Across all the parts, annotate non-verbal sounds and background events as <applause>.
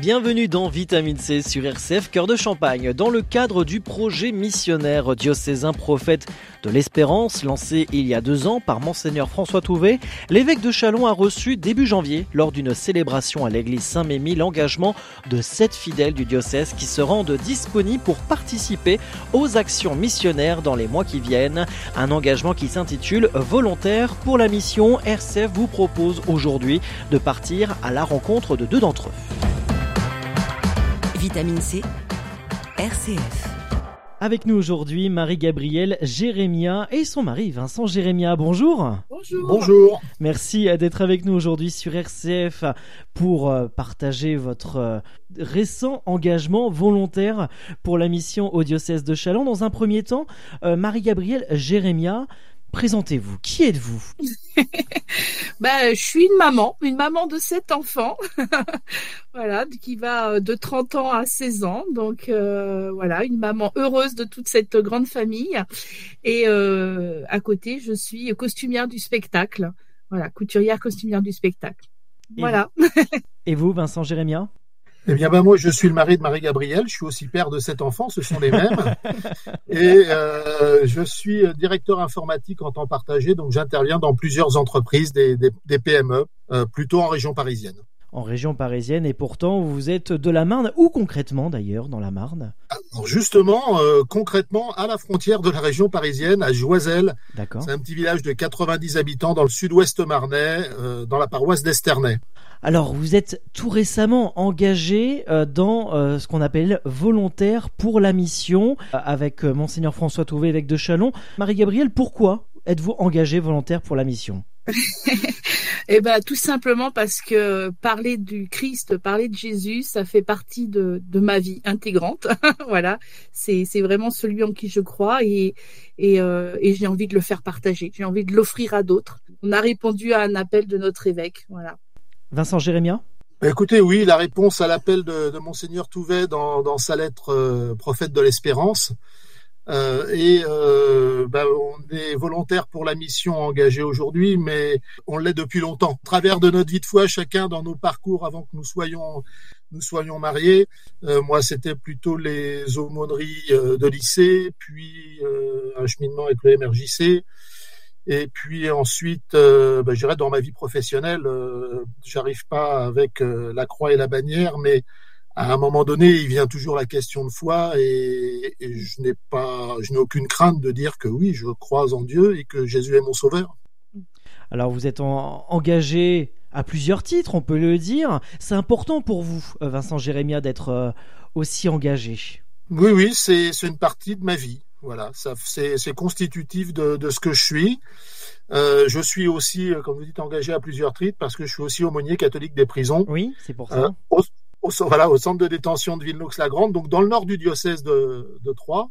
Bienvenue dans Vitamine C sur RCF Cœur de Champagne. Dans le cadre du projet missionnaire diocésain prophète de l'Espérance, lancé il y a deux ans par Monseigneur François Touvet, l'évêque de Chalon a reçu début janvier, lors d'une célébration à l'église Saint-Mémy, l'engagement de sept fidèles du diocèse qui se rendent disponibles pour participer aux actions missionnaires dans les mois qui viennent. Un engagement qui s'intitule Volontaire pour la mission. RCF vous propose aujourd'hui de partir à la rencontre de deux d'entre eux. Vitamine C. RCF. Avec nous aujourd'hui, Marie-Gabrielle Jérémia et son mari Vincent Jérémia. Bonjour. Bonjour. Bonjour. Merci d'être avec nous aujourd'hui sur RCF pour euh, partager votre euh, récent engagement volontaire pour la mission au diocèse de Chalon. Dans un premier temps, euh, Marie-Gabrielle Jérémia, Présentez-vous. Qui êtes-vous? <laughs> Bah, je suis une maman, une maman de sept enfants, <laughs> voilà, qui va euh, de 30 ans à 16 ans. Donc euh, voilà, une maman heureuse de toute cette grande famille. Et euh, à côté, je suis costumière du spectacle. Voilà, couturière costumière du spectacle. Et voilà. Vous, et vous, Vincent Jérémia? Eh bien, ben, moi, je suis le mari de Marie-Gabrielle. Je suis aussi père de sept enfants. Ce sont les mêmes. <laughs> Et euh, je suis directeur informatique en temps partagé. Donc, j'interviens dans plusieurs entreprises, des, des, des PME, euh, plutôt en région parisienne. En région parisienne. Et pourtant, vous êtes de la Marne. Où concrètement, d'ailleurs, dans la Marne? Alors, Justement, euh, concrètement, à la frontière de la région parisienne, à Joiselle. D'accord. C'est un petit village de 90 habitants dans le sud-ouest marnais, euh, dans la paroisse d'Esternay. Alors, vous êtes tout récemment engagé euh, dans ce qu'on appelle volontaire pour la mission avec monseigneur François Touvet, évêque de Chalon. Marie-Gabrielle, pourquoi êtes-vous engagé volontaire pour la mission? Eh ben, tout simplement parce que parler du Christ, parler de Jésus, ça fait partie de, de ma vie intégrante. <laughs> voilà, c'est c'est vraiment celui en qui je crois et et, euh, et j'ai envie de le faire partager. J'ai envie de l'offrir à d'autres. On a répondu à un appel de notre évêque. Voilà. Vincent Jérémia? Écoutez, oui, la réponse à l'appel de, de monseigneur Touvet dans, dans sa lettre euh, prophète de l'espérance. Euh, et euh, ben, on est volontaire pour la mission engagée aujourd'hui, mais on l'est depuis longtemps. À travers de notre vie de foi, chacun dans nos parcours avant que nous soyons nous soyons mariés. Euh, moi, c'était plutôt les aumôneries euh, de lycée, puis euh, un cheminement avec le MRJC. Et puis ensuite, euh, ben, je dirais dans ma vie professionnelle, euh, j'arrive pas avec euh, la croix et la bannière, mais à un moment donné, il vient toujours la question de foi et, et je n'ai pas, je n'ai aucune crainte de dire que oui, je crois en Dieu et que Jésus est mon sauveur. Alors, vous êtes en, engagé à plusieurs titres, on peut le dire. C'est important pour vous, euh, Vincent Jérémia, d'être euh, aussi engagé. Oui, oui, c'est une partie de ma vie. Voilà, c'est constitutif de, de ce que je suis. Euh, je suis aussi, comme vous dites, engagé à plusieurs titres parce que je suis aussi aumônier catholique des prisons. Oui, c'est pour ça. Euh, au, au, voilà, au centre de détention de Villeneuve-la-Grande, donc dans le nord du diocèse de, de Troyes.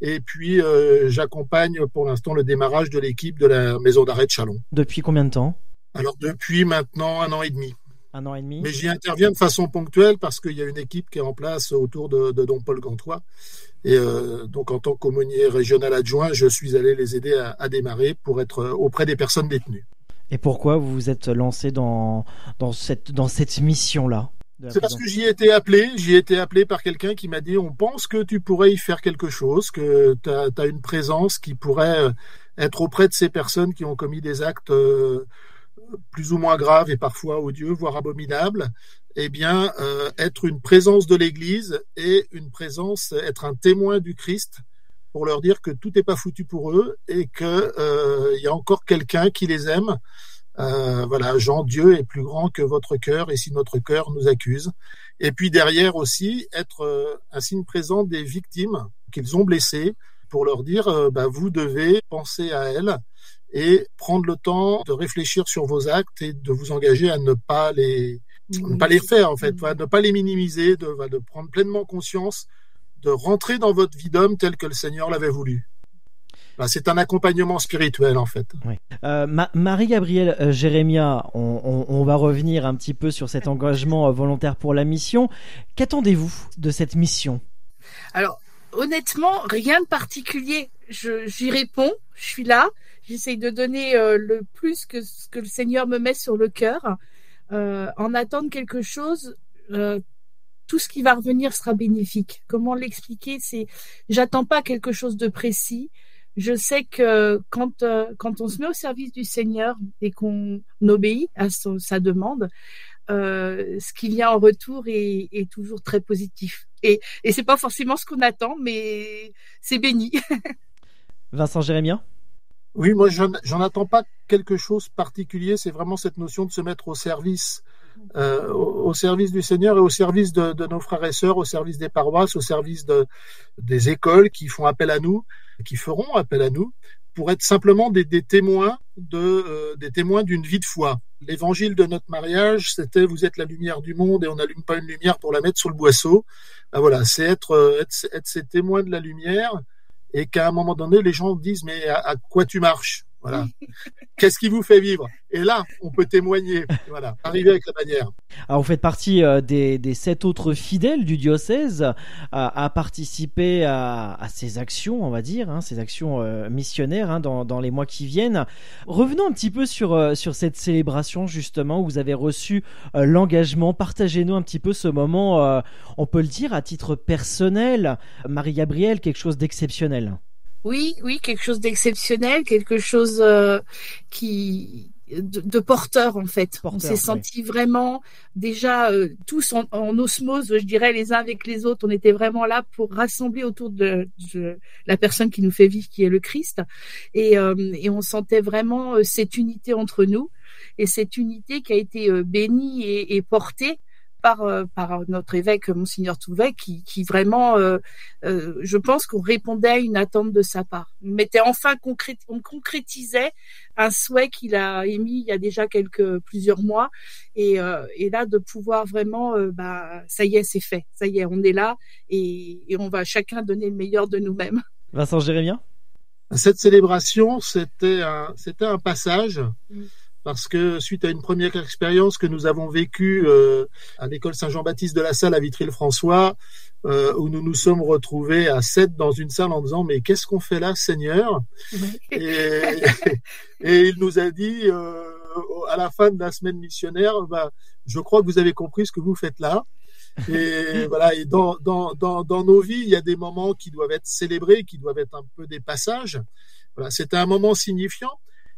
Et puis, euh, j'accompagne pour l'instant le démarrage de l'équipe de la maison d'arrêt de Chalon. Depuis combien de temps? Alors, depuis maintenant un an et demi. Un an et demi? Mais j'y interviens de façon ponctuelle parce qu'il y a une équipe qui est en place autour de, de Don Paul Gantois. Et euh, donc, en tant qu'aumônier régional adjoint, je suis allé les aider à, à démarrer pour être auprès des personnes détenues. Et pourquoi vous vous êtes lancé dans, dans cette, dans cette mission-là? C'est parce que j'y ai été appelé, j'y ai été appelé par quelqu'un qui m'a dit on pense que tu pourrais y faire quelque chose, que tu as, une présence qui pourrait euh, être auprès de ces personnes qui ont commis des actes euh, plus ou moins graves et parfois odieux, voire abominables. Eh bien, euh, être une présence de l'Église et une présence, être un témoin du Christ pour leur dire que tout n'est pas foutu pour eux et que il y a encore quelqu'un qui les aime. Euh, voilà, Jean, Dieu est plus grand que votre cœur et si notre cœur nous accuse. Et puis derrière aussi, être euh, un signe présent des victimes qu'ils ont blessées pour leur dire, euh, bah, vous devez penser à elles et prendre le temps de réfléchir sur vos actes et de vous engager à ne pas les, ne pas les faire en fait, voilà, ne pas les minimiser, de, de prendre pleinement conscience, de rentrer dans votre vie d'homme tel que le Seigneur l'avait voulu. C'est un accompagnement spirituel en fait. Euh, Marie-Gabrielle euh, Jérémia, on, va revenir un petit peu sur cet engagement euh, volontaire pour la mission. Qu'attendez-vous de cette mission? Alors honnêtement, rien de particulier. J'y réponds, je suis là, j'essaye de donner le plus que ce que le Seigneur me met sur le cœur. en attendre quelque chose, tout ce qui va revenir sera bénéfique. Comment l'expliquer? C'est, j'attends pas quelque chose de précis. Je sais que quand euh, quand on se met au service du Seigneur et qu'on obéit à sa demande, euh, ce qui vient en retour est, est toujours très positif. Et et c'est pas forcément ce qu'on attend, mais c'est béni. <laughs> Vincent Jérémien. Oui, moi, j'en attends pas quelque chose particulier. C'est vraiment cette notion de se mettre au service euh, au, service du Seigneur et au service de, nos frères et sœurs, au service des paroisses, au service de, des écoles qui font appel à nous, qui feront appel à nous, pour être simplement des, témoins euh, des témoins d'une vie de foi. L'évangile de notre mariage, c'était vous êtes la lumière du monde et on n'allume pas une lumière pour la mettre sous le boisseau. Ben voilà, c'est euh, être, être ces témoins de la lumière et qu'à un moment donné, les gens disent mais à quoi tu marches? Voilà. Qu'est-ce qui vous fait vivre? Et là, on peut témoigner. Voilà, arriver avec la manière. Alors, vous faites partie euh, des, sept autres fidèles du diocèse à, participer à, ces actions, on va dire, hein, ces actions euh, missionnaires hein, dans, les mois qui viennent. Revenons un petit peu sur, euh, sur cette célébration, justement, où vous avez reçu l'engagement. Partagez-nous un petit peu ce moment, on peut le dire, à titre personnel. Marie-Gabrielle, quelque chose d'exceptionnel? Oui, oui, quelque chose d'exceptionnel, quelque chose euh, qui de, porteur en fait. on s'est senti vraiment déjà euh, tous en, osmose, je dirais les uns avec les autres. On était vraiment là pour rassembler autour de, la personne qui nous fait vivre, qui est le Christ, et, euh, et on sentait vraiment cette unité entre nous et cette unité qui a été bénie et, et portée par, euh, par notre évêque, Monseigneur Touvet, qui, qui vraiment, euh, euh, je pense qu'on répondait à une attente de sa part. On mettait enfin on concrétisait un souhait qu'il a émis il y a déjà quelques plusieurs mois, et, et là de pouvoir vraiment, bah, ça y est, c'est fait, ça y est, on est là, et, et on va chacun donner le meilleur de nous-mêmes. Vincent Jérémien cette célébration, c'était un, c'était un passage. Mm parce que suite à une première expérience que nous avons vécue euh, à l'école Saint-Jean-Baptiste de la Salle à Vitry-le-François, euh, où nous nous sommes retrouvés à sept dans une salle en disant mais qu'est-ce qu'on fait là, Seigneur <laughs> et, il nous a dit euh, à la fin de la semaine missionnaire, bah, je crois que vous avez compris ce que vous faites là. Et <laughs> voilà, et dans, dans, dans, dans nos vies, il y a des moments qui doivent être célébrés, qui doivent être un peu des passages. Voilà, c'était un moment signifiant.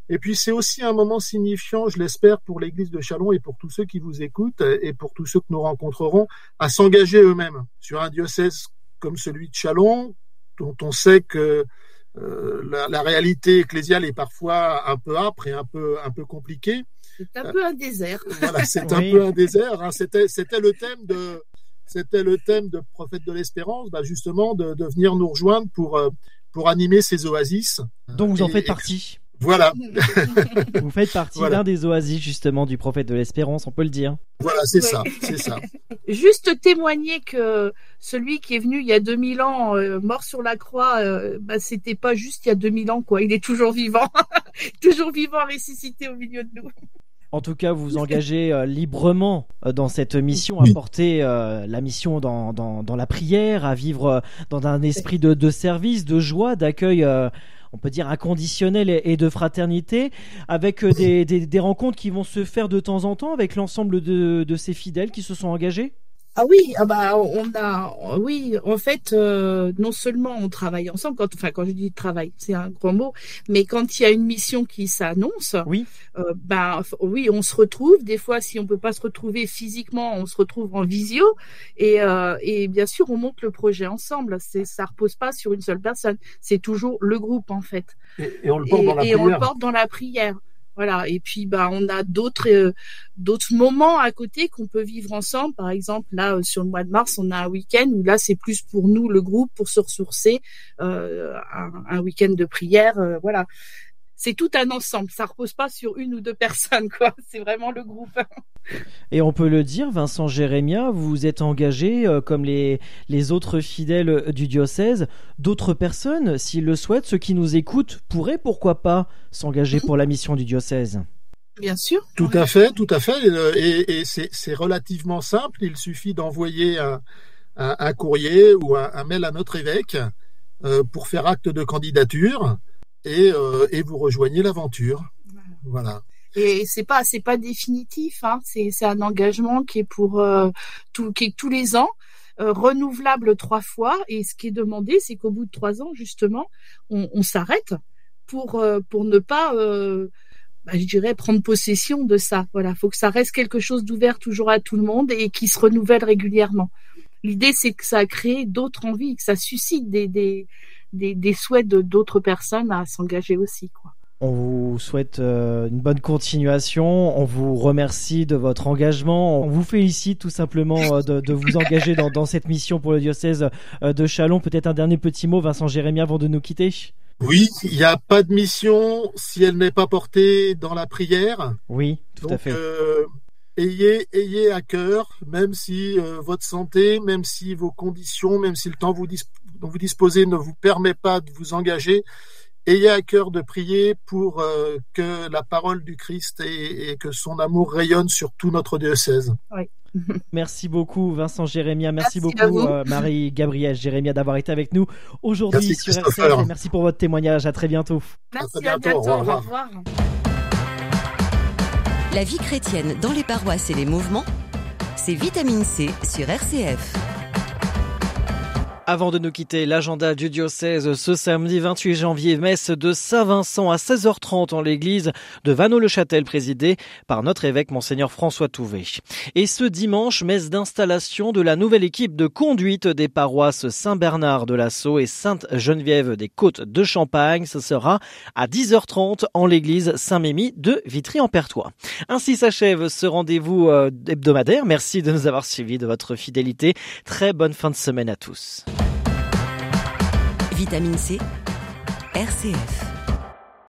Et puis c'est aussi un moment signifiant, je l'espère, pour l'Église de Chalon et pour tous ceux qui vous écoutent et pour tous ceux que nous rencontrerons, à s'engager eux-mêmes sur un diocèse comme celui de Chalon, dont on sait que euh, la, la, réalité ecclésiale est parfois un peu âpre et un peu un peu compliquée. C'est un peu un désert. Voilà, c'est un peu un désert. Hein. C'était c'était le thème de c'était le thème de Prophète de l'Espérance, bah justement de, de venir nous rejoindre pour euh, pour animer ces oasis. Dont vous en faites partie. Voilà. <laughs> Vous faites partie d'un des oasis justement du prophète de l'espérance, on peut le dire. Voilà, c'est ça, c'est ça. <laughs> Juste témoigner que celui qui est venu il y a 2000 ans, euh, mort sur la croix, euh, bah, c'était pas juste il y a 2000 ans, quoi. Il est toujours vivant, <laughs> toujours vivant, ressuscité au milieu de nous. En tout cas, vous vous engagez euh, librement dans cette mission, à porter la mission dans, dans, la prière, à vivre dans un esprit de, de service, de joie, d'accueil on peut dire inconditionnel et, de fraternité, avec euh, des, rencontres qui vont se faire de temps en temps avec l'ensemble de ces fidèles qui se sont engagés? Ah oui, ah bah on a, oui, en fait, euh, non seulement on travaille ensemble, quand, enfin quand je dis travail, c'est un grand mot, mais quand il y a une mission qui s'annonce, oui, euh, bah oui, on se retrouve. Des fois, si on peut pas se retrouver physiquement, on se retrouve en visio, et euh, et bien sûr, on monte le projet ensemble. C'est, ça repose pas sur une seule personne, c'est toujours le groupe en fait. Et, on le porte dans la prière. Et on le porte dans la prière. Voilà. Et puis, bah, on a d'autres euh, d'autres moments à côté qu'on peut vivre ensemble. Par exemple, là, euh, sur le mois de mars, on a un week-end où là, c'est plus pour nous, le groupe, pour se ressourcer, euh, un, week-end de prière, voilà. C'est tout un ensemble. Ça repose pas sur une ou deux personnes, quoi. <laughs> C'est vraiment le groupe. Et on peut le dire, Vincent Jérémia, vous êtes engagé, euh, comme les, les autres fidèles du diocèse, d'autres personnes, s'ils le souhaitent, ceux qui nous écoutent, pourraient pourquoi pas s'engager pour la mission du diocèse. Bien sûr. Tout à fait, tout à fait. Euh, et, et c'est relativement simple. Il suffit d'envoyer un, un, un, courrier ou un, un, mail à notre évêque euh, pour faire acte de candidature et, euh, et vous rejoignez l'aventure. Voilà. Et c'est pas c'est pas définitif. Hein. C'est un engagement qui est pour euh, qui tous les ans. Euh, renouvelable trois fois et ce qui est demandé c'est qu'au bout de trois ans justement on, s'arrête pour euh, pour ne pas bah, je dirais prendre possession de ça voilà faut que ça reste quelque chose d'ouvert toujours à tout le monde et qui se renouvelle régulièrement l'idée c'est que ça crée d'autres envies que ça suscite des des, des souhaits de d'autres personnes à s'engager aussi quoi on vous souhaite euh, une bonne continuation. On vous remercie de votre engagement. On vous félicite tout simplement euh, de, de, vous engager dans, dans, cette mission pour le diocèse euh, de Chalon. Peut-être un dernier petit mot, Vincent Jérémie, avant de nous quitter. Oui, il n'y a pas de mission si elle n'est pas portée dans la prière. Oui, tout Donc, à fait. Euh, ayez, ayez à cœur, même si euh, votre santé, même si vos conditions, même si le temps vous dont vous disposez ne vous permet pas de vous engager, ayez à cœur de prier pour euh, que la parole du Christ et, et, que son amour rayonne sur tout notre diocèse. Oui. <laughs> Merci beaucoup Vincent Jérémia, merci, merci beaucoup euh, Marie-Gabrielle Jérémia d'avoir été avec nous aujourd'hui sur RCF. Merci pour votre témoignage, à très bientôt. Merci, à, à bientôt, au revoir. Au revoir. La vie chrétienne dans les paroisses et les mouvements, c'est Vitamine C sur RCF. Avant de nous quitter, l'agenda du diocèse ce samedi 28 janvier, messe de Saint-Vincent à 16h30 en l'église de Vanneau-le-Châtel présidée par notre évêque monseigneur François Touvet. Et ce dimanche, messe d'installation de la nouvelle équipe de conduite des paroisses Saint-Bernard de la et Sainte-Geneviève des Côtes de Champagne. Ce sera à 10h30 en l'église Saint-Mémy de Vitry-en-Pertois. Ainsi s'achève ce rendez-vous hebdomadaire. Merci de nous avoir suivis, de votre fidélité. Très bonne fin de semaine à tous. Vitamine C, RCF.